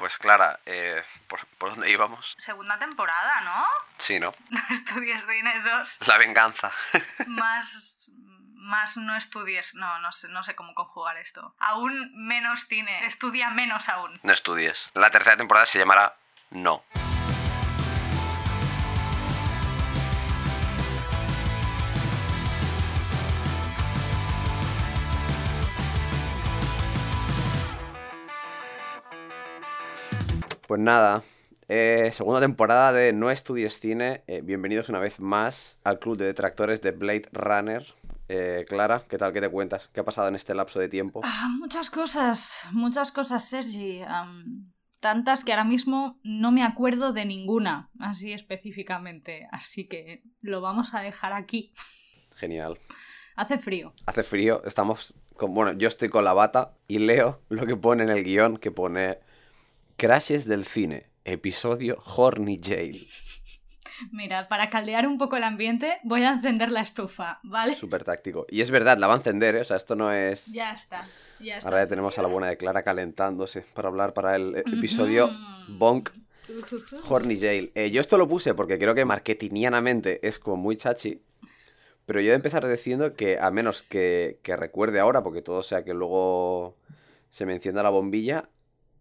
pues Clara, eh, ¿por, ¿por dónde íbamos? Segunda temporada, ¿no? Sí, ¿no? No estudies cine 2. La venganza. Más. Más no estudies. No, no sé, no sé cómo conjugar esto. Aún menos cine. Estudia menos aún. No estudies. La tercera temporada se llamará No. Pues nada, eh, segunda temporada de No Estudies Cine. Eh, bienvenidos una vez más al club de detractores de Blade Runner. Eh, Clara, ¿qué tal? ¿Qué te cuentas? ¿Qué ha pasado en este lapso de tiempo? Ah, muchas cosas, muchas cosas, Sergi. Tantas que ahora mismo no me acuerdo de ninguna, así específicamente. Así que lo vamos a dejar aquí. Genial. Hace frío. Hace frío, estamos con... Bueno, yo estoy con la bata y leo lo que pone en el guion, que pone Crashes del cine, episodio Horny Jail. Mira, para caldear un poco el ambiente, voy a encender la estufa, ¿vale? Súper táctico. Y es verdad, la va a encender, ¿eh? O sea, esto no es... Ya está, ya está. Ahora ya tenemos a la buena de Clara calentándose para hablar para el eh, episodio. Bonk Horny Jail. Eh, yo esto lo puse porque creo que marketingianamente es como muy chachi. Pero yo he de empezar diciendo que, a menos que, que recuerde ahora, porque todo sea que luego se me encienda la bombilla,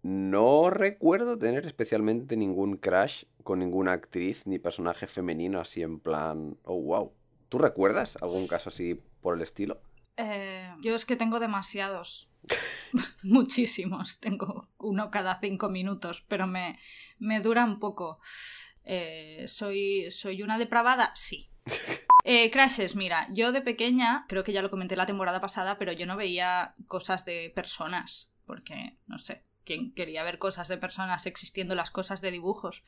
no recuerdo tener especialmente ningún crash con ninguna actriz ni personaje femenino así en plan, oh wow. ¿Tú recuerdas algún caso así por el estilo? Eh, yo es que tengo demasiados. Muchísimos. Tengo uno cada cinco minutos, pero me, me dura un poco. Eh, ¿soy, ¿Soy una depravada? Sí. Eh, crashes, mira, yo de pequeña, creo que ya lo comenté la temporada pasada, pero yo no veía cosas de personas, porque, no sé, quién quería ver cosas de personas existiendo las cosas de dibujos,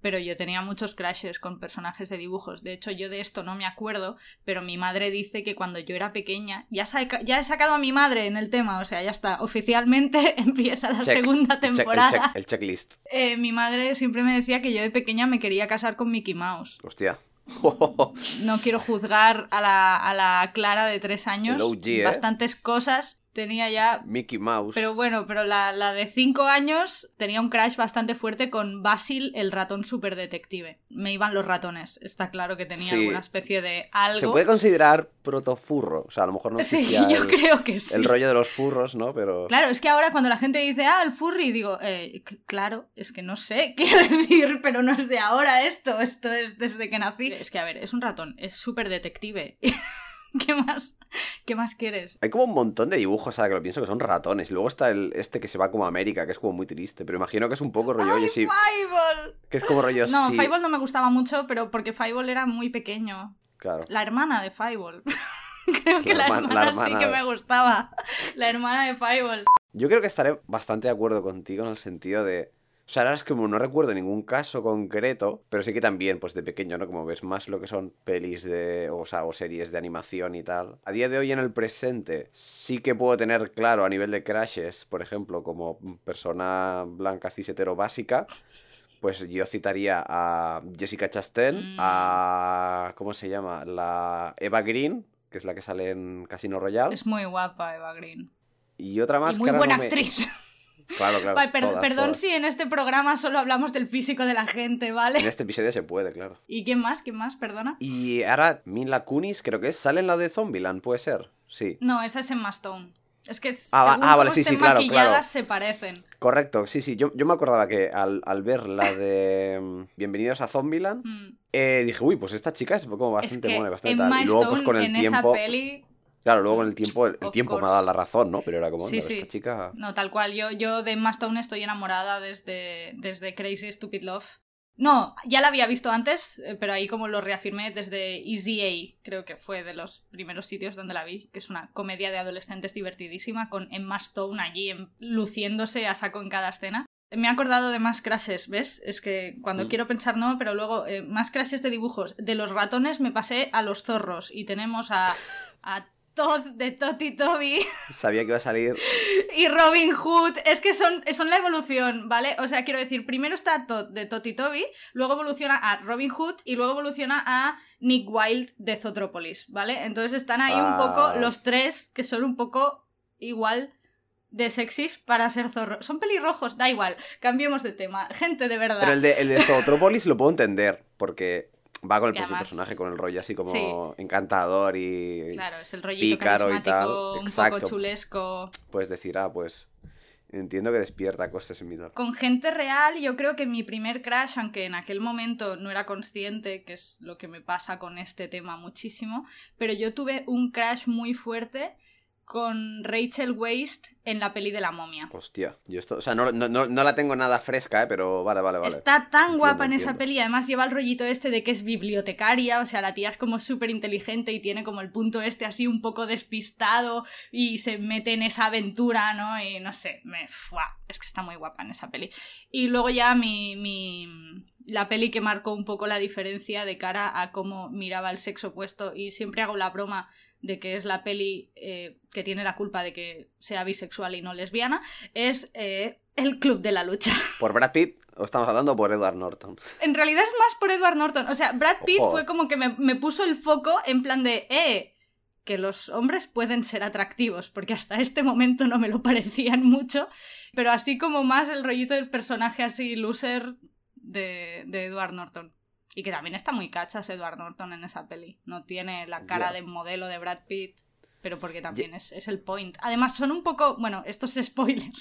pero yo tenía muchos crashes con personajes de dibujos, de hecho yo de esto no me acuerdo, pero mi madre dice que cuando yo era pequeña, ya, saca- ya he sacado a mi madre en el tema, o sea, ya está, oficialmente empieza la Check. segunda el temporada. check- el checklist. Eh, mi madre siempre me decía que yo de pequeña me quería casar con Mickey Mouse. Hostia. No quiero juzgar a la, a la Clara de tres años. OG, ¿eh? Bastantes cosas tenía ya. Mickey Mouse. Pero bueno, pero la, la de cinco años tenía un crash bastante fuerte con Basil, el ratón super detective. Me iban los ratones. Está claro que tenía Sí. alguna especie de algo. Se puede considerar protofurro. O sea, a lo mejor no Sí, existía yo el, creo que sí. el rollo de los furros, ¿no? Pero. Claro, es que ahora cuando la gente dice, ah, el furry, digo, eh, claro, es que no sé qué decir, pero no es de ahora esto, esto es desde que nací. Es que, a ver, es un ratón, es súper detective. ¿Qué más? ¿Qué más quieres? Hay como un montón de dibujos, ahora que lo pienso, que son ratones. Y luego está el este que se va como a América, que es como muy triste. Pero imagino que es un poco rollo, oye, sí. Fievel! Que es como rollo, No, sí. Fievel no me gustaba mucho, pero porque Fievel era muy pequeño. Claro. La hermana de Fievel. Creo que La la, herma- la hermana, sí que de- me gustaba. La hermana de Fievel. Yo creo que estaré bastante de acuerdo contigo en el sentido de. O sea, ahora es como no recuerdo ningún caso concreto, pero sí que también, pues de pequeño, ¿no? Como ves más lo que son pelis de. O, sea, o series de animación y tal. A día de hoy, en el presente, sí que puedo tener claro a nivel de crashes, por ejemplo, como persona blanca cisetero básica. Pues yo citaría a Jessica Chastain, Mm. a. ¿Cómo se llama? La Eva Green, que es la que sale en Casino Royale. Es muy guapa Eva Green. Y otra más y que muy ahora buena no me- actriz. Claro, claro. Vale, per- todas, perdón todas. si en este programa solo hablamos del físico de la gente, En ¿vale? este episodio se puede, claro. ¿Y quién más? ¿Quién más? Perdona. Y ahora Mila Kunis, creo que es, sale en la de Zombieland, puede ser. Sí. No, esa es Emma Stone. Es que Ah, va- según ah, vale, sí, sí, claro, maquilladas claro. se parecen. Correcto, sí, sí. Yo, yo me acordaba que al, al ver la de mm, Bienvenidos a Zombieland, Mm. eh, dije, uy, pues esta chica es como Es bastante que buena bastante tal. Y luego, pues con el en tiempo. esa peli... Claro, luego con el tiempo, el, tiempo me ha dado la razón, ¿no? Pero era como, Sí, "Anda, sí. esta chica. No, tal cual. Yo, yo de Emma Stone estoy enamorada desde, desde Crazy Stupid Love. No, ya la había visto antes, eh, pero ahí como lo reafirmé desde Easy A, creo que fue de los primeros sitios donde la vi, que es una comedia de adolescentes divertidísima con Emma Stone allí en- luciéndose a saco en cada escena. Me he acordado de más crashes, ¿ves? Es que cuando Mm. quiero pensar no, pero luego eh, más crashes de dibujos. De los ratones me pasé a los zorros y tenemos a, a Todd de Toti Toby. Sabía que iba a salir. y Robin Hood. Es que son, son la evolución, ¿vale? O sea, quiero decir, primero está Todd de Toti Toby, luego evoluciona a Robin Hood y luego evoluciona a Nick Wilde de Zootropolis, ¿vale? Entonces están ahí un poco los tres que son un poco igual de sexys para ser zorro. Son pelirrojos, da igual, cambiemos de tema. Gente de verdad. Pero el de, el de Zootropolis lo puedo entender, porque va con el propio personaje, con el rollo así como encantador y claro, es el rollito pícaro y tal. Un poco chulesco. Puedes decir, ah, pues entiendo que despierta cosas en mi Con gente real, yo creo que mi primer crash, aunque en aquel momento no era consciente, que es lo que me pasa con este tema muchísimo, pero yo tuve un crash muy fuerte con Rachel Waste en la peli de la momia. Hostia, yo esto, o sea, no, la tengo nada fresca, ¿eh? pero vale, vale, vale. Está tan guapa en esa peli, además lleva el rollito este de que es bibliotecaria, o sea, la tía es como súper inteligente y tiene como el punto este así un poco despistado y se mete en esa aventura, ¿no? Y no sé, me... Fua, es que está muy guapa en esa peli. Y luego ya mi, mi... La peli que marcó un poco la diferencia de cara a cómo miraba el sexo opuesto y siempre hago la broma de que es la peli eh, que tiene la culpa de que sea bisexual y no lesbiana, es eh, El Club de la Lucha. ¿Por Brad Pitt o estamos hablando por Edward Norton? En realidad es más por Edward Norton. O sea, Brad Pitt fue como que me, puso el foco en plan de, eh, que los hombres pueden ser atractivos, porque hasta este momento no me lo parecían mucho, pero así como más el rollito del personaje así loser de, de Edward Norton. Y que también está muy cachas Edward Norton en esa peli. No tiene la cara de modelo de Brad Pitt, pero porque también es, el point. Además, son un poco. Bueno, esto es spoiler.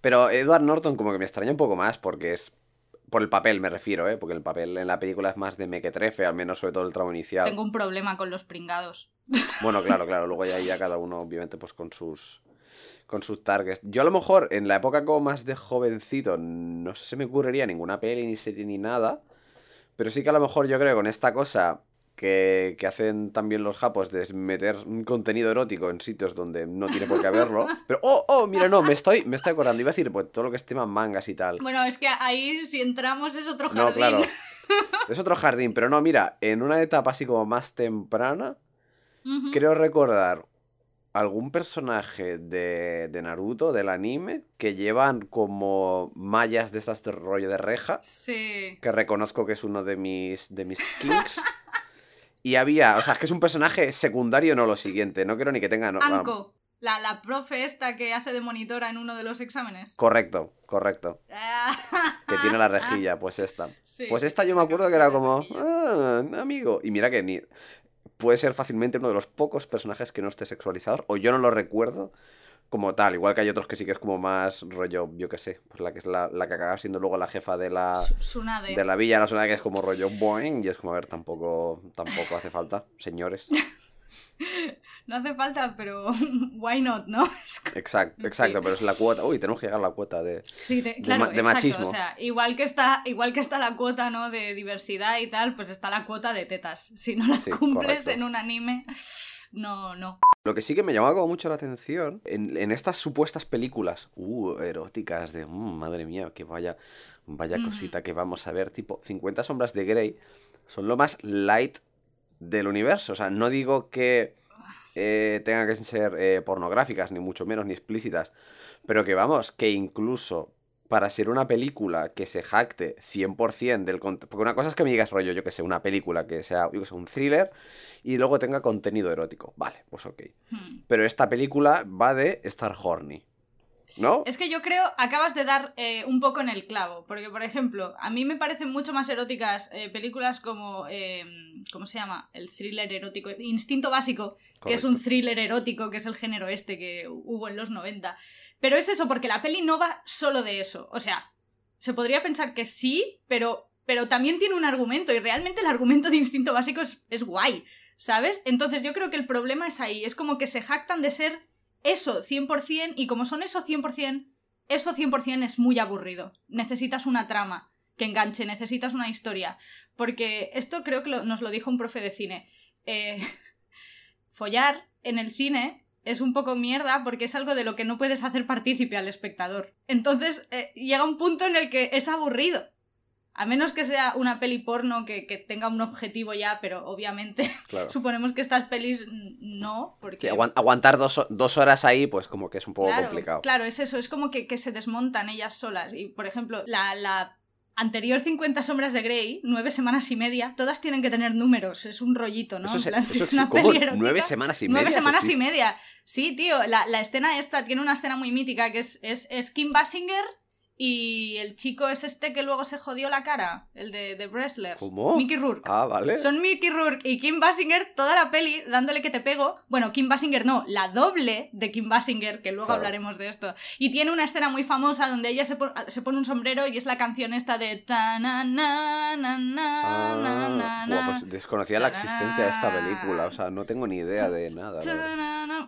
Pero Edward Norton, como que me extraña un poco más porque es. Por el papel me refiero, ¿eh? Porque el papel en la película es más de mequetrefe, al menos sobre todo el tramo inicial. Tengo un problema con los pringados. Bueno, claro, claro. Luego ya, ya cada uno, obviamente, pues con sus con sus targets. Yo a lo mejor en la época como más de jovencito no se me ocurriría ninguna peli ni serie ni nada. Pero sí que a lo mejor yo creo con esta cosa que, hacen también los japos de meter un contenido erótico en sitios donde no tiene por qué haberlo. Pero, oh, oh, mira, no, me estoy, me estoy acordando. Iba a decir, pues todo lo que es tema mangas y tal. Bueno, es que ahí si entramos es otro jardín. No, claro. Es otro jardín, pero no, mira, en una etapa así como más temprana, creo recordar algún personaje de, de, Naruto, del anime, que llevan como mallas de estas de rollo de reja. Sí. Que reconozco que es uno de mis, de mis kinks. y había, o sea, es que es un personaje secundario, no lo siguiente. No quiero ni que tenga... No, Anko. La, la profe esta que hace de monitora en uno de los exámenes. Correcto, correcto. que tiene la rejilla, pues esta. pues esta yo me acuerdo que era como, ah, amigo. Y mira que ni puede ser fácilmente uno de los pocos personajes que no esté sexualizado, o yo no lo recuerdo como tal, igual que hay otros que sí que es como más rollo, yo qué sé, pues la que es la, la que acaba siendo luego la jefa de la de la villa, la zona que es como rollo boing, y es como a ver, tampoco tampoco hace falta, señores. no hace falta, pero why not, ¿no? Exacto, exacto, pero es la cuota. Uy, tenemos que llegar a la cuota de, machismo. O sea, igual que, está, igual que está la cuota, ¿no? De diversidad y tal, pues está la cuota de tetas. Si no la cumples en un anime, no, no. Lo que sí que me llamaba como mucho la atención, en, estas supuestas películas, uh, eróticas, de, mm, madre mía, que vaya, vaya cosita que vamos a ver, tipo 50 sombras de Grey, son lo más light del universo. O sea, no digo que eh, tengan que ser eh, pornográficas, ni mucho menos, ni explícitas, pero que vamos, que incluso para ser una película que se jacte 100% del contenido. Porque una cosa es que me digas rollo, yo que sé, una película que sea, yo que sé, un thriller y luego tenga contenido erótico. Vale, pues ok. Hmm. Pero esta película va de estar horny. ¿No? Es que yo creo, acabas de dar eh, un poco en el clavo, porque por ejemplo, a mí me parecen mucho más eróticas eh, películas como, em, ¿cómo se llama? El thriller erótico, Instinto Básico, que es un thriller erótico, que es el género este que hubo en los 90. Pero es eso, porque la peli no va solo de eso. O sea, se podría pensar que sí, pero, pero también tiene un argumento, y realmente el argumento de Instinto Básico es, es guay, ¿sabes? Entonces yo creo que el problema es ahí, es como que se jactan de ser eso 100% y como son eso 100%, eso 100% es muy aburrido. Necesitas una trama que enganche, necesitas una historia. Porque esto creo que nos lo dijo un profe de cine. Eh, follar en el cine es un poco mierda porque es algo de lo que no puedes hacer partícipe al espectador. Entonces eh, llega un punto en el que es aburrido. A menos que sea una peli porno que, tenga un objetivo ya, pero obviamente suponemos que estas pelis no. Porque... aguantar dos, horas ahí, pues como que es un poco complicado. Claro, es eso, es como que, se desmontan ellas solas. Y por ejemplo, la, anterior 50 sombras de Grey, nueve semanas y media, todas tienen que tener números, es un rollito, ¿no? Eso En se- plan, eso si es una ¿cómo? peli erótica, Nueve semanas y media. Nueve semanas y media. Sí, tío, la, la escena esta tiene una escena muy mítica que es, es, es Kim Basinger y el chico es este que luego se jodió la cara, el de, de Wrestler. ¿Cómo? Mickey Rourke. Ah, vale. Son Mickey Rourke y Kim Basinger toda la peli dándole que te pego. Bueno, Kim Basinger no, la doble de Kim Basinger, que luego Claro. hablaremos de esto. Y tiene una escena muy famosa donde ella se, se pone un sombrero y es la canción esta de ta na na na Ah, pues desconocía la existencia de esta película, o sea, no tengo ni idea de nada.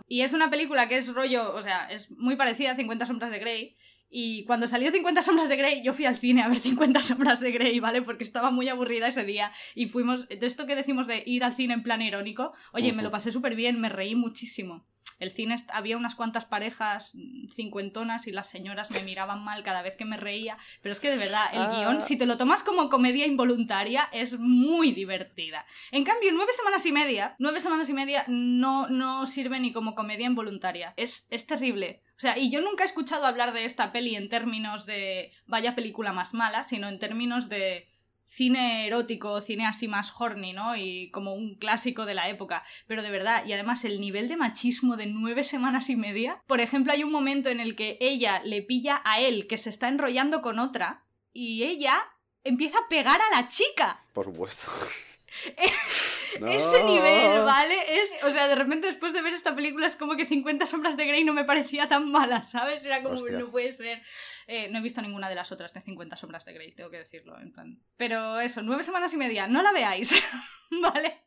Y es una película que es rollo, o sea, es muy parecida a 50 sombras de Grey. Y cuando salió 50 sombras de Grey, yo fui al cine a ver 50 sombras de Grey, ¿vale? Porque estaba muy aburrida ese día. Y fuimos, de esto que decimos de ir al cine en plan irónico, oye, me lo pasé súper bien, me reí muchísimo. El cine había unas cuantas parejas cincuentonas y las señoras me miraban mal cada vez que me reía. Pero es que de verdad, el Ah. guion, si te lo tomas como comedia involuntaria, es muy divertida. En cambio, nueve semanas y media, nueve semanas y media no, no sirve ni como comedia involuntaria. Es, es terrible. O sea, y yo nunca he escuchado hablar de esta peli en términos de vaya película más mala, sino en términos de cine erótico, cine así más horny, ¿no? Y como un clásico de la época. Pero de verdad, y además el nivel de machismo de nueve semanas y media. Por ejemplo, hay un momento en el que ella le pilla a él que se está enrollando con otra y ella empieza a pegar a la chica. Por supuesto. Ese nivel. ¿vale? Es, o sea, de repente después de ver esta película es como que 50 sombras de Grey no me parecía tan mala, ¿sabes? Era como, Hostia. no puede ser. Eh, no he visto ninguna de las otras de 50 sombras de Grey, tengo que decirlo, en plan. Pero eso, nueve semanas y media, no la veáis, ¿vale?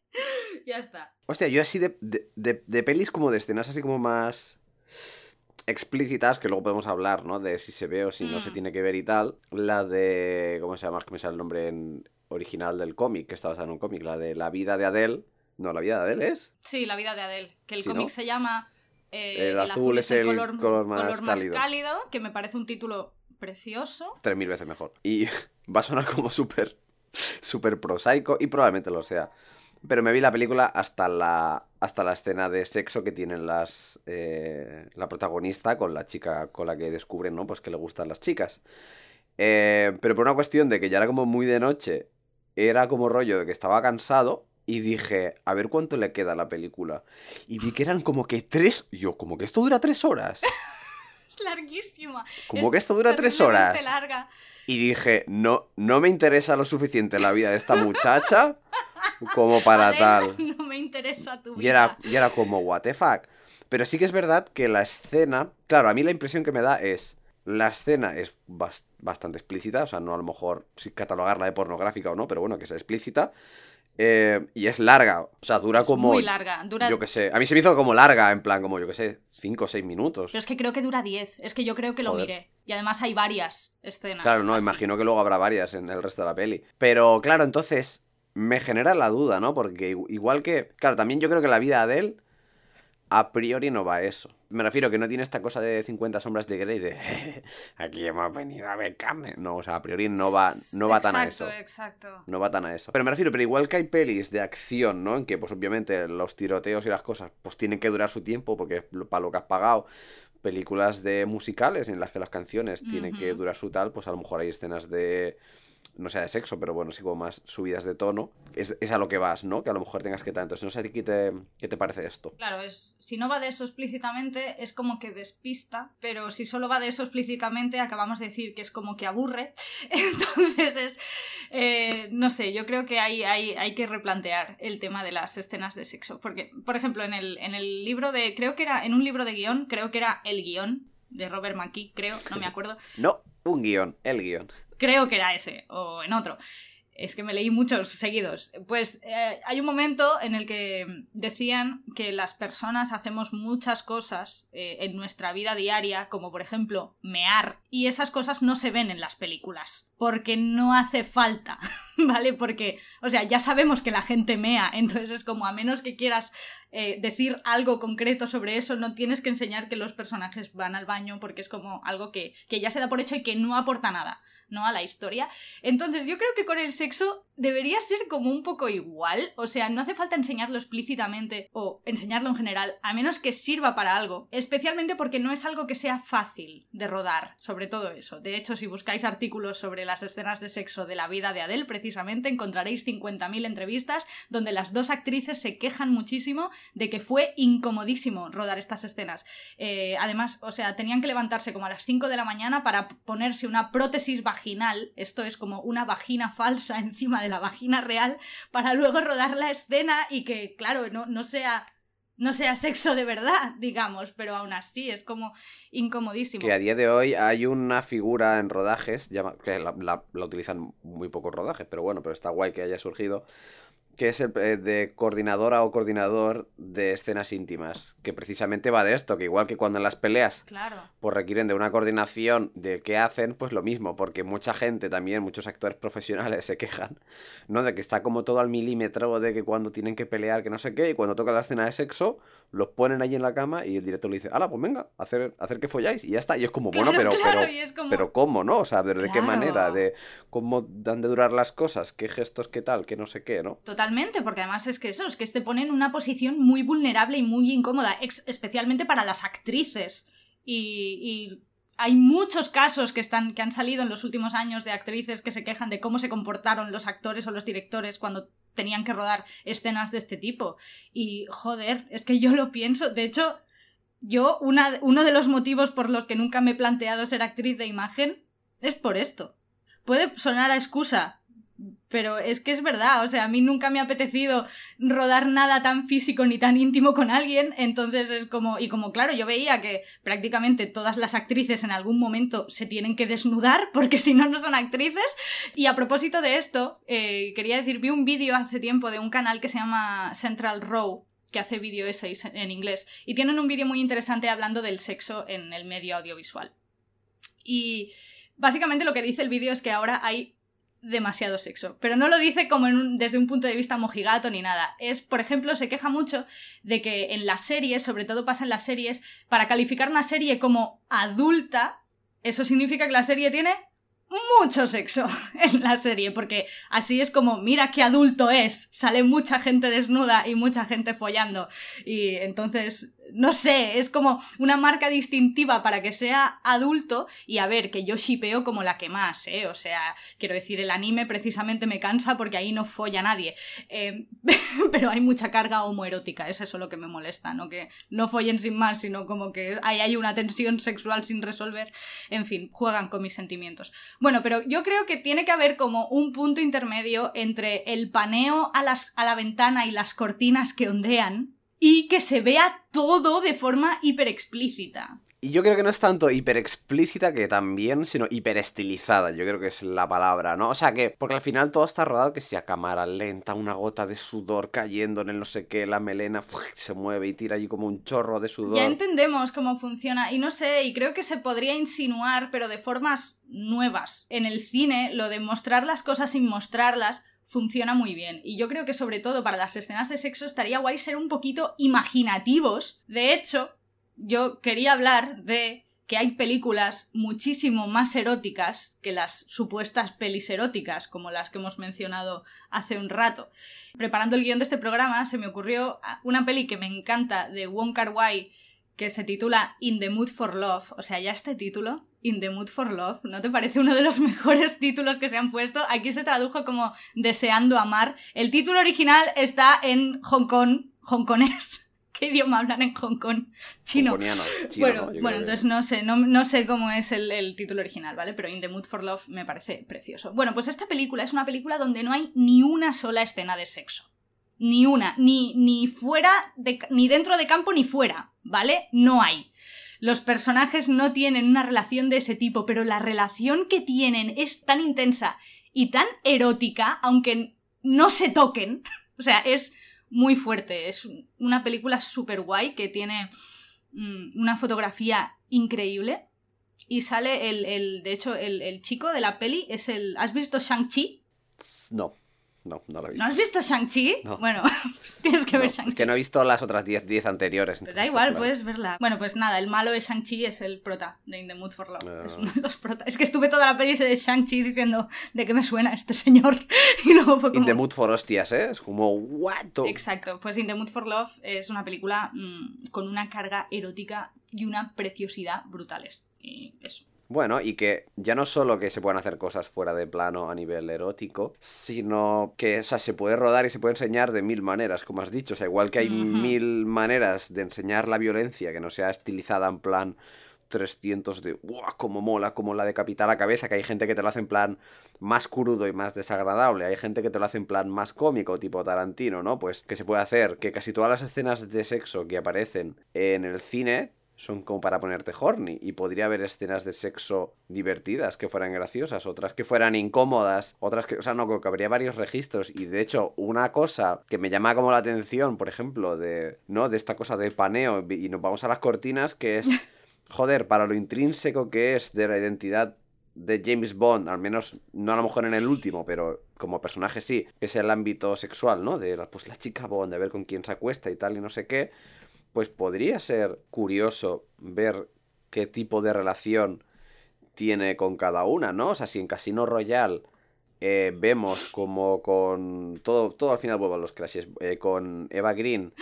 Ya está. Hostia, yo así de, de, de- de pelis como de escenas así como más explícitas, que luego podemos hablar, ¿no? De si se ve o si no se Mm. tiene que ver y tal. La de... ¿Cómo se llama? Es que me sale el nombre en original del cómic, que está basada en un cómic. La de La vida de Adele. No, La vida de Adele es. Sí, La vida de Adele, que el Sí, cómic ¿no? se llama... eh, El azul es el color más cálido. que me parece un título precioso. Tres mil veces mejor. Y va a sonar como súper, súper prosaico y probablemente lo sea. Pero me vi la película hasta la, hasta la escena de sexo que tienen las, eh, la protagonista con la chica con la que descubren, ¿no? Pues que le gustan las chicas. Eh, pero por una cuestión de que ya era como muy de noche, era como rollo de que estaba cansado y dije, a ver cuánto le queda a la película. Y vi que eran como que tres... Yo, como que esto dura tres horas. Es larguísima. Como Es que esto dura tres horas. larga. Y dije, no, no me interesa lo suficiente la vida de esta muchacha como para tal. No me interesa tu vida. Y era, y era como, what the fuck. Pero sí que es verdad que la escena, claro, a mí la impresión que me da es, la escena es bas- bastante explícita, o sea, no a lo mejor si catalogarla de pornográfica o no, pero bueno, que sea explícita. eh, y es larga, o sea, dura Es como, muy larga. Dura... yo que sé, a mí se me hizo como larga, en plan, como yo que sé, 5 o 6 minutos. Pero es que creo que dura 10. Es que yo creo que lo miré. Y además hay varias escenas. Claro, no, así. imagino que luego habrá varias en el resto de la peli. Pero claro, entonces me genera la duda, ¿no? Porque igu- igual que, claro, también yo creo que la vida de él a priori no va a eso. Me refiero que no tiene esta cosa de 50 sombras de Grey de aquí hemos venido a ver carne. No, o sea, a priori no va, no va tan a eso. Exacto, exacto. No va tan a eso. Pero me refiero, pero igual que hay pelis de acción, ¿no? En que, pues obviamente, los tiroteos y las cosas, pues tienen que durar su tiempo, porque es para lo que has pagado. Películas de musicales en las que las canciones tienen que durar su tal, pues a lo mejor hay escenas de. No sea de sexo, pero bueno, sí como más subidas de tono. Es, es a lo que vas, ¿no? Que a lo mejor tengas que tal. Entonces, no sé a ti qué te, qué te parece esto. Claro, es, si no va de eso explícitamente, es como que despista, pero si solo va de eso explícitamente, acabamos de decir que es como que aburre. Entonces es, eh, no sé, yo creo que hay, hay, hay que replantear el tema de las escenas de sexo. Porque, por ejemplo, en el, en el libro de, creo que era, en un libro de guion, creo que era el guion de Robert McKee, creo, no me acuerdo. No, un guion, el guion. Creo que era ese, o en otro. Es que me leí muchos seguidos. Pues eh, hay un momento en el que decían que las personas hacemos muchas cosas eh, en nuestra vida diaria, como por ejemplo mear, y esas cosas no se ven en las películas, porque no hace falta, ¿vale? Porque, o sea, ya sabemos que la gente mea, entonces es como a menos que quieras eh, decir algo concreto sobre eso, no tienes que enseñar que los personajes van al baño, porque es como algo que, que ya se da por hecho y que no aporta nada. ¿no? a la historia. Entonces, yo creo que con el sexo debería ser como un poco igual. O sea, no hace falta enseñarlo explícitamente o enseñarlo en general, a menos que sirva para algo. Especialmente porque no es algo que sea fácil de rodar, sobre todo eso. De hecho, si buscáis artículos sobre las escenas de sexo de la vida de Adele, precisamente encontraréis 50.000 entrevistas donde las dos actrices se quejan muchísimo de que fue incomodísimo rodar estas escenas. Eh, además, o sea, tenían que levantarse como a las 5 de la mañana para ponerse una prótesis vaginal, esto es como una vagina falsa encima de la vagina real para luego rodar la escena y que, claro, no, no sea no sea sexo de verdad, digamos, pero aún así es como incomodísimo. Que a día de hoy hay una figura en rodajes, que la, la utilizan muy pocos rodajes, pero bueno, pero está guay que haya surgido, que es el eh, de coordinadora o coordinador de escenas íntimas, que precisamente va de esto, que igual que cuando en las peleas claro. pues requieren de una coordinación de qué hacen, pues lo mismo, porque mucha gente también, muchos actores profesionales se quejan, ¿no? De que está como todo al milímetro, de que cuando tienen que pelear, que no sé qué, y cuando toca la escena de sexo, los ponen ahí en la cama y el director le dice, hala, pues venga, hacer, hacer que folláis, y ya está, y es como, bueno, pero, pero, pero ¿cómo, no? O sea, ¿de, qué manera? ¿De cómo dan de durar las cosas? ¿Qué gestos, qué tal, qué no sé qué, no? Total porque además es que eso, es que te pone en una posición muy vulnerable y muy incómoda, especialmente para las actrices. Y, hay muchos casos que, están, que han salido en los últimos años de actrices que se quejan de cómo se comportaron los actores o los directores cuando tenían que rodar escenas de este tipo. Y joder, es que yo lo pienso, de hecho, yo una, uno de los motivos por los que nunca me he planteado ser actriz de imagen es por esto. Puede sonar a excusa, pero es que es verdad, o sea, a mí nunca me ha apetecido rodar nada tan físico ni tan íntimo con alguien, entonces es como, y como claro, yo veía que prácticamente todas las actrices en algún momento se tienen que desnudar porque si no, no son actrices. Y a propósito de esto, eh, quería decir, vi un vídeo hace tiempo de un canal que se llama Central Row, que hace vídeo essays en inglés, y tienen un vídeo muy interesante hablando del sexo en el medio audiovisual. Y básicamente lo que dice el vídeo es que ahora hay demasiado sexo. Pero no lo dice como desde un punto de vista mojigato ni nada. Es, por ejemplo, se queja mucho de que en las series, sobre todo pasa en las series, para calificar una serie como adulta, eso significa que la serie tiene mucho sexo en la serie, porque así es como, mira qué adulto es, sale mucha gente desnuda y mucha gente follando. Y entonces no sé, es como una marca distintiva para que sea adulto y a ver, que yo shipeo como la que más, ¿eh? O sea, quiero decir, el anime precisamente me cansa porque ahí no folla nadie. Eh, pero hay mucha carga homoerótica, es eso lo que me molesta, ¿no? Que no follen sin más, sino como que ahí hay una tensión sexual sin resolver. En fin, juegan con mis sentimientos. Bueno, pero yo creo que tiene que haber como un punto intermedio entre el paneo a, las, a la ventana y las cortinas que ondean y que se vea todo de forma hiper explícita. Y yo creo que no es tanto hiper explícita que también, sino hiper estilizada, yo creo que es la palabra, ¿no? O sea que, porque al final todo está rodado que si a cámara lenta, una gota de sudor cayendo en el no sé qué, la melena se mueve y tira allí como un chorro de sudor. Ya entendemos cómo funciona, y no sé, y creo que se podría insinuar, pero de formas nuevas. En el cine, lo de mostrar las cosas sin mostrarlas funciona muy bien. Y yo creo que sobre todo para las escenas de sexo estaría guay ser un poquito imaginativos. De hecho, yo quería hablar de que hay películas muchísimo más eróticas que las supuestas pelis eróticas, como las que hemos mencionado hace un rato. Preparando el guion de este programa se me ocurrió una peli que me encanta de Wong Kar Wai que se titula In the Mood for Love. O sea, ya este título, In the Mood for Love, ¿no te parece uno de los mejores títulos que se han puesto? Aquí se tradujo como Deseando amar. El título original está en Hong Kong, hongkonés. ¿Qué idioma hablan en Hong Kong? Chino. bueno, bueno entonces no sé, no, sé cómo es el, el, título original, ¿vale? Pero In the Mood for Love me parece precioso. Bueno, pues esta película es una película donde no hay ni una sola escena de sexo. Ni una, ni, ni fuera, de, ni dentro de campo ni fuera, ¿vale? No hay. Los personajes no tienen una relación de ese tipo, pero la relación que tienen es tan intensa y tan erótica, aunque no se toquen. o sea, es muy fuerte. Es una película súper guay que tiene mm, una fotografía increíble. Y sale el, el de hecho, el, el, chico de la peli es el... ¿Has visto Shang-Chi? No. No, no lo he visto. ¿No has visto Shang-Chi? No. Bueno, pues tienes que ver Shang-Chi. que no he visto las otras 10 10 anteriores. Pero da igual, claro. puedes verla. Bueno, pues nada, el malo de Shang-Chi es el prota de In the Mood for Love. Ah. Es uno de los prota. Es que estuve toda la peli de Shang-Chi diciendo de qué me suena este señor. Y luego fue como. In the mood for hostias, ¿eh? Es como, what? Exacto, pues In the Mood for Love es una película mm, con una carga erótica y una preciosidad brutales. Y eso. Bueno, y que ya no solo que se puedan hacer cosas fuera de plano a nivel erótico, sino que o sea, se puede rodar y se puede enseñar de mil maneras, como has dicho. O sea, igual que hay mil maneras de enseñar la violencia que no sea estilizada en plan 300 de ¡buah! como mola, como la decapitar la cabeza, que hay gente que te lo hace en plan más crudo y más desagradable, hay gente que te lo hace en plan más cómico, tipo Tarantino, ¿no? Pues que se puede hacer que casi todas las escenas de sexo que aparecen en el cine son como para ponerte horny y podría haber escenas de sexo divertidas que fueran graciosas, otras que fueran incómodas, otras que, o sea, no, creo que habría varios registros y de hecho una cosa que me llama como la atención, por ejemplo, de, ¿no? De esta cosa de paneo y nos vamos a las cortinas que es, joder, para lo intrínseco que es de la identidad de James Bond, al menos no a lo mejor en el último, pero como personaje sí, que es el ámbito sexual, ¿no? De pues la chica Bond, de ver con quién se acuesta y tal y no sé qué, pues podría ser curioso ver qué tipo de relación tiene con cada una, ¿no? O sea, si en Casino Royale eh, vemos como con todo, todo al final vuelve a los crashes, eh, con Eva Green,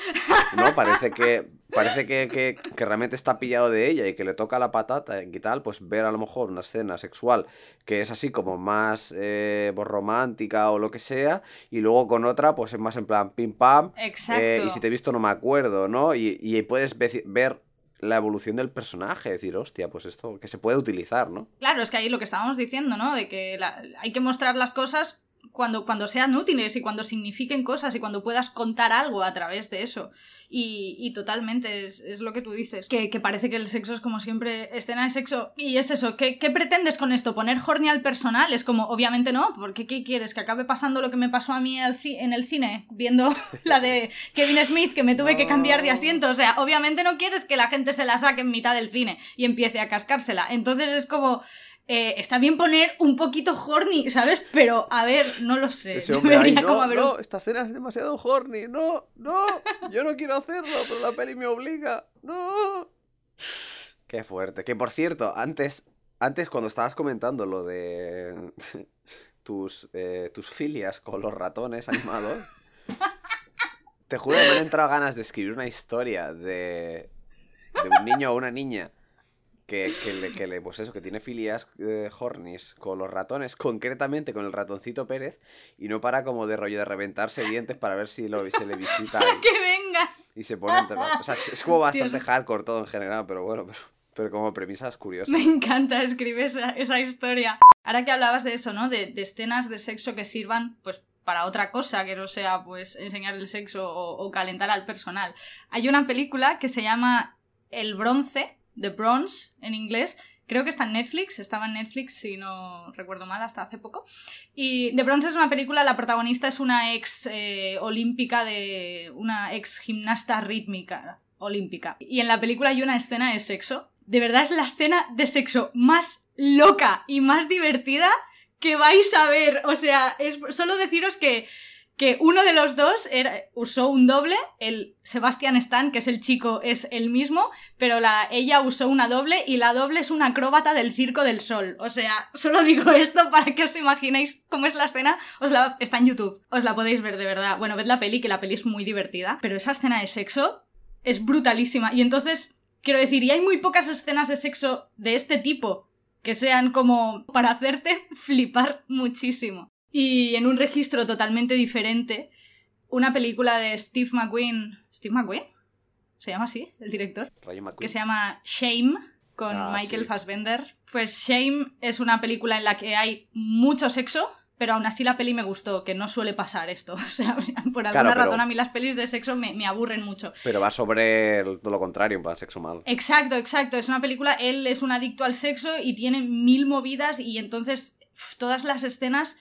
¿no? Parece que parece que, que- que realmente está pillado de ella y que le toca la patata y tal, pues ver a lo mejor una escena sexual que es así como más eh, pues, romántica o lo que sea, y luego con otra pues es más en plan pim pam, Exacto. y si te he visto no me acuerdo, ¿no? Y, y ahí puedes ve- ver la evolución del personaje, decir, hostia, pues esto que se puede utilizar, ¿no? Claro, es que ahí lo que estábamos diciendo, ¿no? De que la- hay que mostrar las cosas cuando, cuando sean útiles y cuando signifiquen cosas y cuando puedas contar algo a través de eso. Y, y totalmente es, es lo que tú dices, que, que parece que el sexo es como siempre escena de sexo. Y es eso, ¿qué, qué pretendes con esto? ¿Poner horny al personal? Es como, obviamente no, porque ¿qué quieres? ¿Que acabe pasando lo que me pasó a mí en el cine viendo la de Kevin Smith que me tuve que cambiar de asiento? O sea, obviamente no quieres que la gente se la saque en mitad del cine y empiece a cascársela. Entonces es como... eh, está bien poner un poquito horny, ¿sabes? Pero, a ver, no lo sé. Ese hombre, ay, no, haber no, esta escena es demasiado horny, no, no, yo no quiero hacerlo, pero la peli me obliga, no. Qué fuerte. Que por cierto, antes, antes cuando estabas comentando lo de tus, eh, tus filias con los ratones animados, te juro que me han entrado ganas de escribir una historia de, de un niño o una niña que, que le, que le- pues eso, que tiene filias eh, hornies con los ratones, concretamente con el ratoncito Pérez, y no para como de rollo de reventarse dientes para ver si lo, se le visita y, ¡Que venga! y se pone entre O sea, es como bastante Dios. hardcore todo en general, pero bueno, pero, pero como premisa es curiosa. Me encanta escribir esa, esa historia. Ahora que hablabas de eso, ¿no? De, de escenas de sexo que sirvan, pues, para otra cosa que no sea, pues, enseñar el sexo o, o calentar al personal. Hay una película que se llama El Bronce, The Bronze, en inglés. Creo que está en Netflix, estaba en Netflix, si no recuerdo mal, hasta hace poco. Y The Bronze es una película, la protagonista es una ex eh, olímpica de. una ex gimnasta rítmica olímpica. Y en la película hay una escena de sexo. De verdad es la escena de sexo más loca y más divertida que vais a ver. O sea, es solo deciros que, que uno de los dos usó un doble, el Sebastian Stan, que es el chico, es el mismo, pero la, ella usó una doble y la doble es una acróbata del Circo del Sol. O sea, solo digo esto para que os imaginéis cómo es la escena. Os la, está en YouTube, os la podéis ver de verdad. Bueno, ved la peli, que la peli es muy divertida, pero esa escena de sexo es brutalísima. Y entonces, quiero decir, y hay muy pocas escenas de sexo de este tipo que sean como para hacerte flipar muchísimo. Y en un registro totalmente diferente, una película de Steve McQueen. ¿Steve McQueen? ¿Se llama así, el director? Rayo McQueen. que se llama Shame con Ah, Michael sí. Fassbender. Pues Shame es una película en la que hay mucho sexo, pero aún así la peli me gustó, que no suele pasar esto. O sea, por alguna Claro, pero- razón a mí las pelis de sexo me, me aburren mucho. Pero va sobre el- lo contrario, plan sexo mal. Exacto, exacto. Es una película, él es un adicto al sexo y tiene mil movidas y entonces todas las escenas...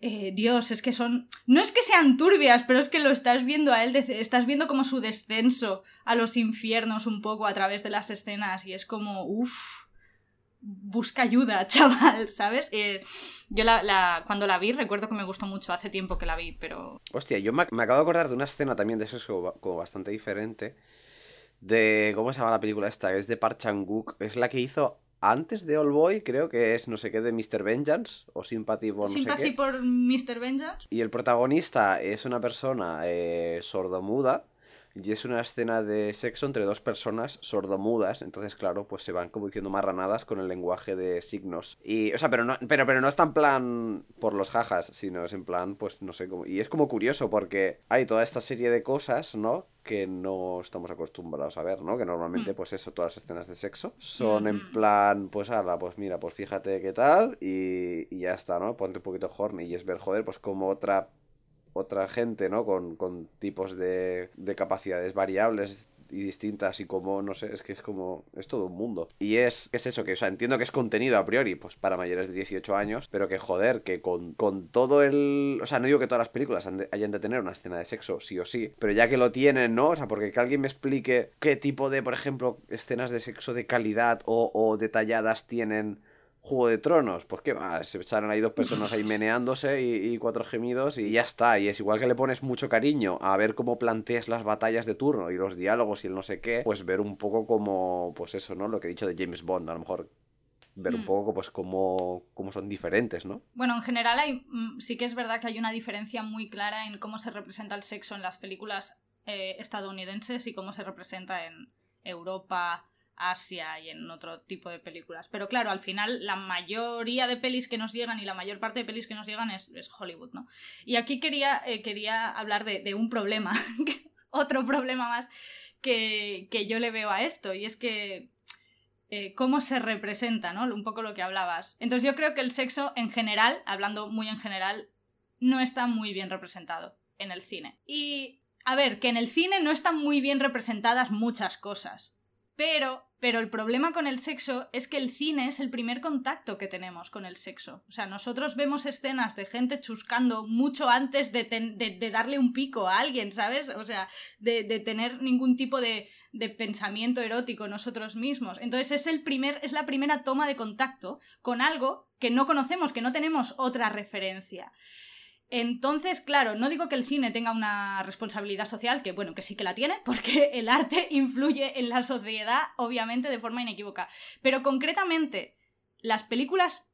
eh, Dios, es que son... No es que sean turbias, pero es que lo estás viendo a él, estás viendo como su descenso a los infiernos un poco a través de las escenas y es como, uff, busca ayuda, chaval, ¿sabes? Eh, yo cuando la vi, recuerdo que me gustó mucho, hace tiempo que la vi, pero... Hostia, yo me, acabo de acordar de una escena también de eso como bastante diferente. De... ¿Cómo se llama la película esta? Es de Park Chan-wook. Es la que hizo antes de All Boy, creo que es no sé qué de Mr. Vengeance o Sympathy por no Sympathy por Mr. Vengeance. Y el protagonista es una persona eh, sordomuda y es una escena de sexo entre dos personas sordomudas, entonces claro, pues se van como diciendo marranadas con el lenguaje de signos. Y, o sea, pero no, pero, pero no es tan plan por los jajas, sino es en plan, pues no sé cómo. Y es como curioso porque hay toda esta serie de cosas, ¿no? que no estamos acostumbrados a ver, ¿no? Que normalmente, mm. pues eso, todas las escenas de sexo son en plan, pues ala, pues mira, pues fíjate qué tal y, y ya está, ¿no? Ponte un poquito horny y es ver, joder, pues como otra otra gente, ¿no? Con, con tipos de, de capacidades variables y distintas y como, no sé, es que es como, es todo un mundo. Y es, es eso, que, o sea, entiendo que es contenido a priori, pues para mayores de 18 años, pero que joder, que con, con todo el... O sea, no digo que todas las películas hayan de tener una escena de sexo, sí o sí, pero ya que lo tienen, ¿no? O sea, porque que alguien me explique qué tipo de, por ejemplo, escenas de sexo de calidad o, o detalladas tienen Juego de Tronos, pues qué más, se echaron ahí dos personas ahí meneándose y, cuatro gemidos y ya está. Y es igual que le pones mucho cariño a ver cómo planteas las batallas de turno y los diálogos y el no sé qué, pues ver un poco como, pues eso, ¿no? Lo que he dicho de James Bond, a lo mejor ver un mm. poco pues cómo, cómo, son diferentes, ¿no? Bueno, en general hay, mm, sí que es verdad que hay una diferencia muy clara en cómo se representa el sexo en las películas eh, estadounidenses y cómo se representa en Europa, Asia y en otro tipo de películas. Pero claro, al final la mayoría de pelis que nos llegan y la mayor parte de pelis que nos llegan es, Hollywood, ¿no? Y aquí quería, eh, quería hablar de, un problema, otro problema más que, yo le veo a esto, y es que eh, cómo se representa, ¿no? Un poco lo que hablabas. Entonces yo creo que el sexo en general, hablando muy en general, no está muy bien representado en el cine. Y, a ver, que en el cine no están muy bien representadas muchas cosas. Pero, pero el problema con el sexo es que el cine es el primer contacto que tenemos con el sexo. O sea, nosotros vemos escenas de gente chuscando mucho antes de, darle un pico a alguien, ¿sabes? O sea, de, de tener ningún tipo de pensamiento erótico nosotros mismos. Entonces es, el primer, es la primera toma de contacto con algo que no conocemos, que no tenemos otra referencia. Entonces, claro, no digo que el cine tenga una responsabilidad social, que bueno, que sí que la tiene, porque el arte influye en la sociedad, obviamente, de forma inequívoca. Pero concretamente, las películas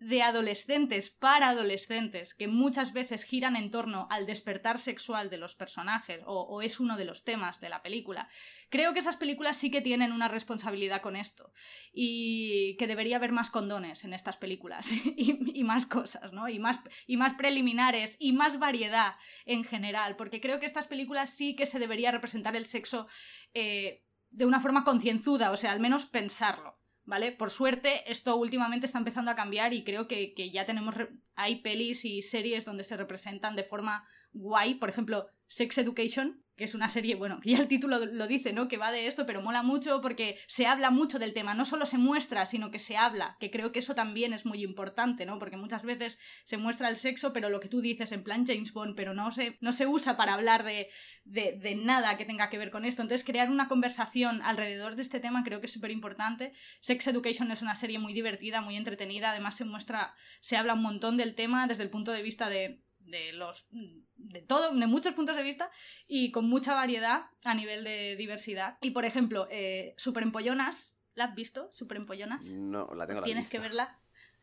de adolescentes para adolescentes que muchas veces giran en torno al despertar sexual de los personajes o, es uno de los temas de la película. Creo que esas películas sí que tienen una responsabilidad con esto y que debería haber más condones en estas películas y, más cosas, ¿no? Y más, y más preliminares y más variedad en general, porque creo que estas películas sí que se debería representar el sexo eh, de una forma concienzuda, o sea, al menos pensarlo. ¿Vale? Por suerte, esto últimamente está empezando a cambiar y creo que, ya tenemos. Hay pelis y series donde se representan de forma guay. Por ejemplo, Sex Education, que es una serie, bueno, ya el título lo dice, ¿no? Que va de esto, pero mola mucho porque se habla mucho del tema, no solo se muestra, sino que se habla, que creo que eso también es muy importante, ¿no? Porque muchas veces se muestra el sexo, pero lo que tú dices en plan James Bond, pero no se, no se usa para hablar de, de, de nada que tenga que ver con esto. Entonces, crear una conversación alrededor de este tema creo que es súper importante. Sex Education es una serie muy divertida, muy entretenida, además se muestra, se habla un montón del tema desde el punto de vista de de los de todo, de muchos puntos de vista y con mucha variedad a nivel de diversidad. Y por ejemplo, eh, Superempollonas, ¿la has visto? Superempollonas. No, la tengo la Tienes que verla.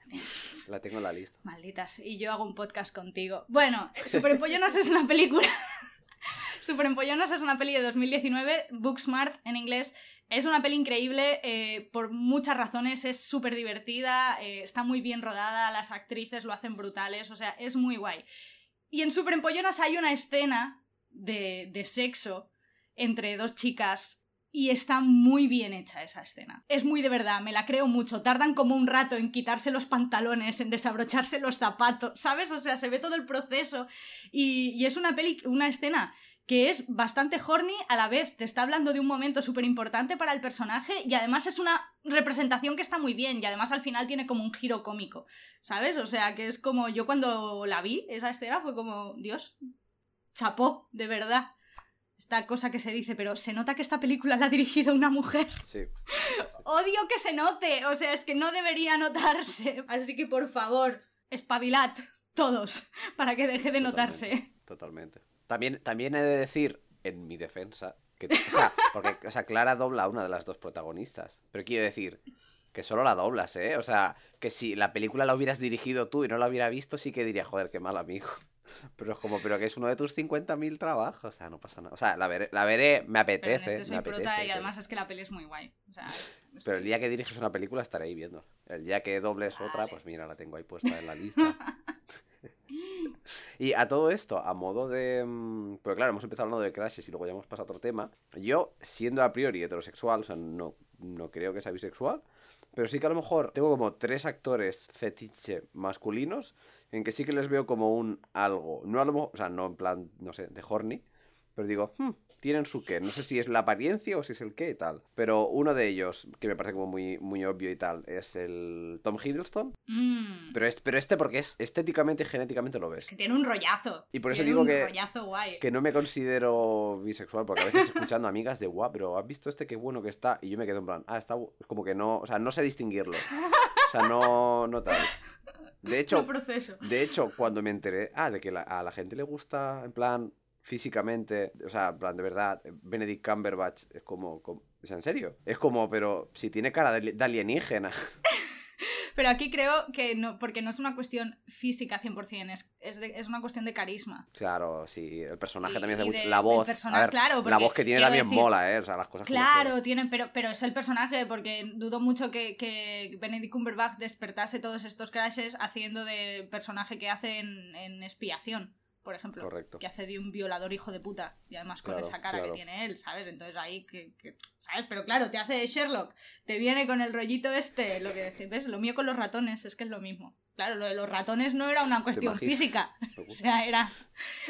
La tengo en la lista. Malditas, y yo hago un podcast contigo. Bueno, Superempollonas es una película. Superempollonas es una peli de 2019, Booksmart en inglés. Es una peli increíble eh, por muchas razones, es súper divertida, eh, está muy bien rodada, las actrices lo hacen brutales, o sea, es muy guay. Y en Superempollonas hay una escena de, de sexo entre dos chicas y está muy bien hecha esa escena. Es muy de verdad, me la creo mucho. Tardan como un rato en quitarse los pantalones, en desabrocharse los zapatos, ¿sabes? O sea, se ve todo el proceso. Y, y es una peli, una escena que es bastante horny, a la vez te está hablando de un momento súper importante para el personaje y además es una representación que está muy bien y además al final tiene como un giro cómico, ¿sabes? O sea, que es como yo cuando la vi, esa escena fue como, Dios, chapó, de verdad. esta cosa que se dice, pero se nota que esta película la ha dirigido una mujer. Sí. Odio que se note, o sea, es que no debería notarse. Así que por favor, espabilad todos para que deje de notarse. Totalmente. También, también he de decir, en mi defensa, que, o sea, porque, o sea, Clara dobla a una de las dos protagonistas. Pero quiero decir que solo la doblas, ¿eh? O sea, que si la película la hubieras dirigido tú y no la hubiera visto, sí que diría, joder, qué mal amigo. Pero es como, pero que es uno de tus 50.000 trabajos. O sea, no pasa nada. O sea, la veré, la veré me apetece. Pero en este soy me apetece, prota y pero- además es que la peli es muy guay. O sea, es- Pero el día que diriges una película estaré ahí viendo. El día que dobles otra, Vale. pues mira, la tengo ahí puesta en la lista. y a todo esto, a modo de... Pues claro, hemos empezado hablando de crashes y luego ya hemos pasado a otro tema. Yo, siendo a priori heterosexual, o sea, no, no creo que sea bisexual, pero sí que a lo mejor tengo como tres actores fetiche masculinos en que sí que les veo como un algo. No a lo mejor, o sea, no en plan, no sé, de horny, pero digo, hmm, tienen su qué. No sé si es la apariencia o si es el qué y tal. Pero uno de ellos, que me parece como muy, muy obvio y tal, es el Tom Hiddleston. Mm, Pero este, pero este porque es estéticamente y genéticamente lo ves. que tiene un rollazo. Y por eso digo que- rollazo guay. Que no me considero bisexual, porque a veces escuchando amigas de guau, pero ¿has visto este qué bueno que está? Y yo me quedo en plan, ah, está bu-". como que no, o sea, no sé distinguirlo. O sea, no, no tal. De hecho, No de hecho, cuando me enteré, ah, de que la- a la gente le gusta, en plan, físicamente, o sea, en plan, de verdad, Benedict Cumberbatch es como, como- ¿es en serio? Es como, pero si tiene cara de, de alienígena. Pero aquí creo que no, porque no es una cuestión física 100%, es, es, de- es una cuestión de carisma. Claro, sí, el personaje Y- también hace mucho. La voz, persona- a ver, claro, la porque voz que tiene también decir- mola, ¿eh? O sea, las cosas Claro, tienen, pero, pero es el personaje, porque dudo mucho que, que Benedict Cumberbatch despertase todos estos crashes haciendo de personaje que hace en, en expiación, por ejemplo. Correcto. Que hace de un violador hijo de puta. Y además con Claro, esa cara claro. que tiene él, ¿sabes? Entonces ahí que, que- ¿Sabes? Pero claro, te hace de Sherlock. Te viene con el rollito este, lo que ves, lo mío con los ratones, es que es lo mismo. Claro, lo de los ratones no era una cuestión física. O sea, era,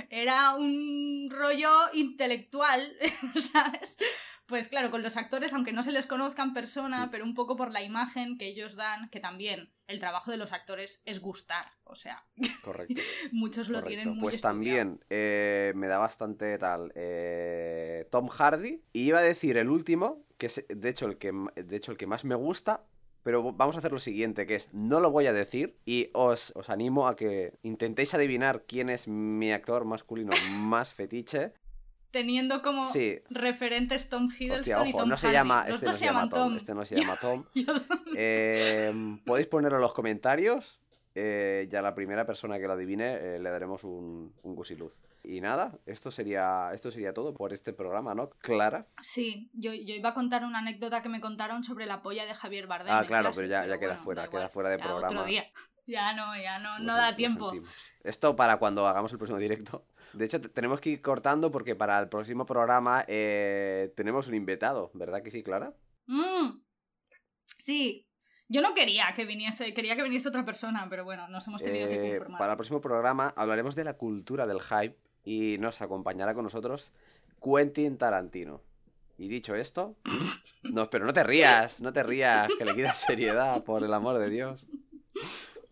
era un rollo intelectual, ¿sabes? Pues claro, con los actores, aunque no se les conozca en persona, pero un poco por la imagen que ellos dan, que también el trabajo de los actores es gustar. O sea, Correcto. muchos lo correcto. tienen muy Pues estudiado. también eh, me da bastante tal. eh, Tom Hardy. Y iba a decir el último, que es de hecho el que, de hecho, el que más me gusta. Pero vamos a hacer lo siguiente, que es, no lo voy a decir y os, os animo a que intentéis adivinar quién es mi actor masculino más fetiche. Teniendo como Sí. referentes Tom Hiddleston Hostia, y ojo, Tom no se Hardy. llama, Los este dos no se se llama llaman Tom, Tom. este no se llama Tom. Eh, podéis ponerlo en los comentarios. eh, ya la primera persona que lo adivine eh, le daremos un, un gusiluz. Y nada, esto sería, esto sería todo por este programa, ¿no? Clara. Sí, yo, yo iba a contar una anécdota que me contaron sobre la polla de Javier Bardem. Ah, claro, pero ya- ya queda bueno, fuera, da queda fuera de programa. Otro día. Ya no, ya no, no da tiempo. sentimos. Esto para cuando hagamos el próximo directo. De hecho, te- tenemos que ir cortando porque para el próximo programa eh, tenemos un invitado, ¿verdad que sí, Clara? Mm, Sí, yo no quería que viniese, quería que viniese otra persona, pero bueno, nos hemos tenido que Eh, conformar. para el próximo programa hablaremos de la cultura del hype y nos acompañará con nosotros Quentin Tarantino. Y dicho esto, no, pero no te rías, no te rías, que le quitas seriedad, por el amor de Dios.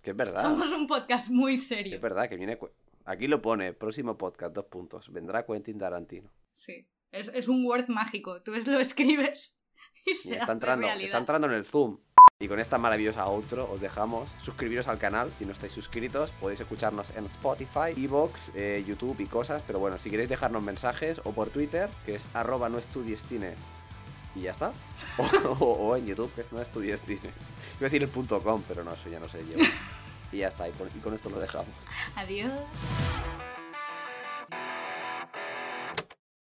Que es verdad, Somos un podcast muy que serio. es verdad, que viene... Aquí lo pone, próximo podcast, dos puntos, vendrá Quentin Tarantino. Sí, es, es un word mágico. Tú es- lo escribes y Y se está hace entrando, realidad. está entrando en el Zoom. Y con esta maravillosa outro os dejamos. Suscribiros al canal si no estáis suscritos. Podéis escucharnos en Spotify, Evox, eh, YouTube y cosas. Pero bueno, si queréis dejarnos mensajes o por Twitter, que es arroba no estudies cine. Y ya está. O, o- o en YouTube, que no estudies cine. Iba a decir el punto com, pero no, eso ya no sé yo. Y ya está, y con esto lo dejamos. Adiós.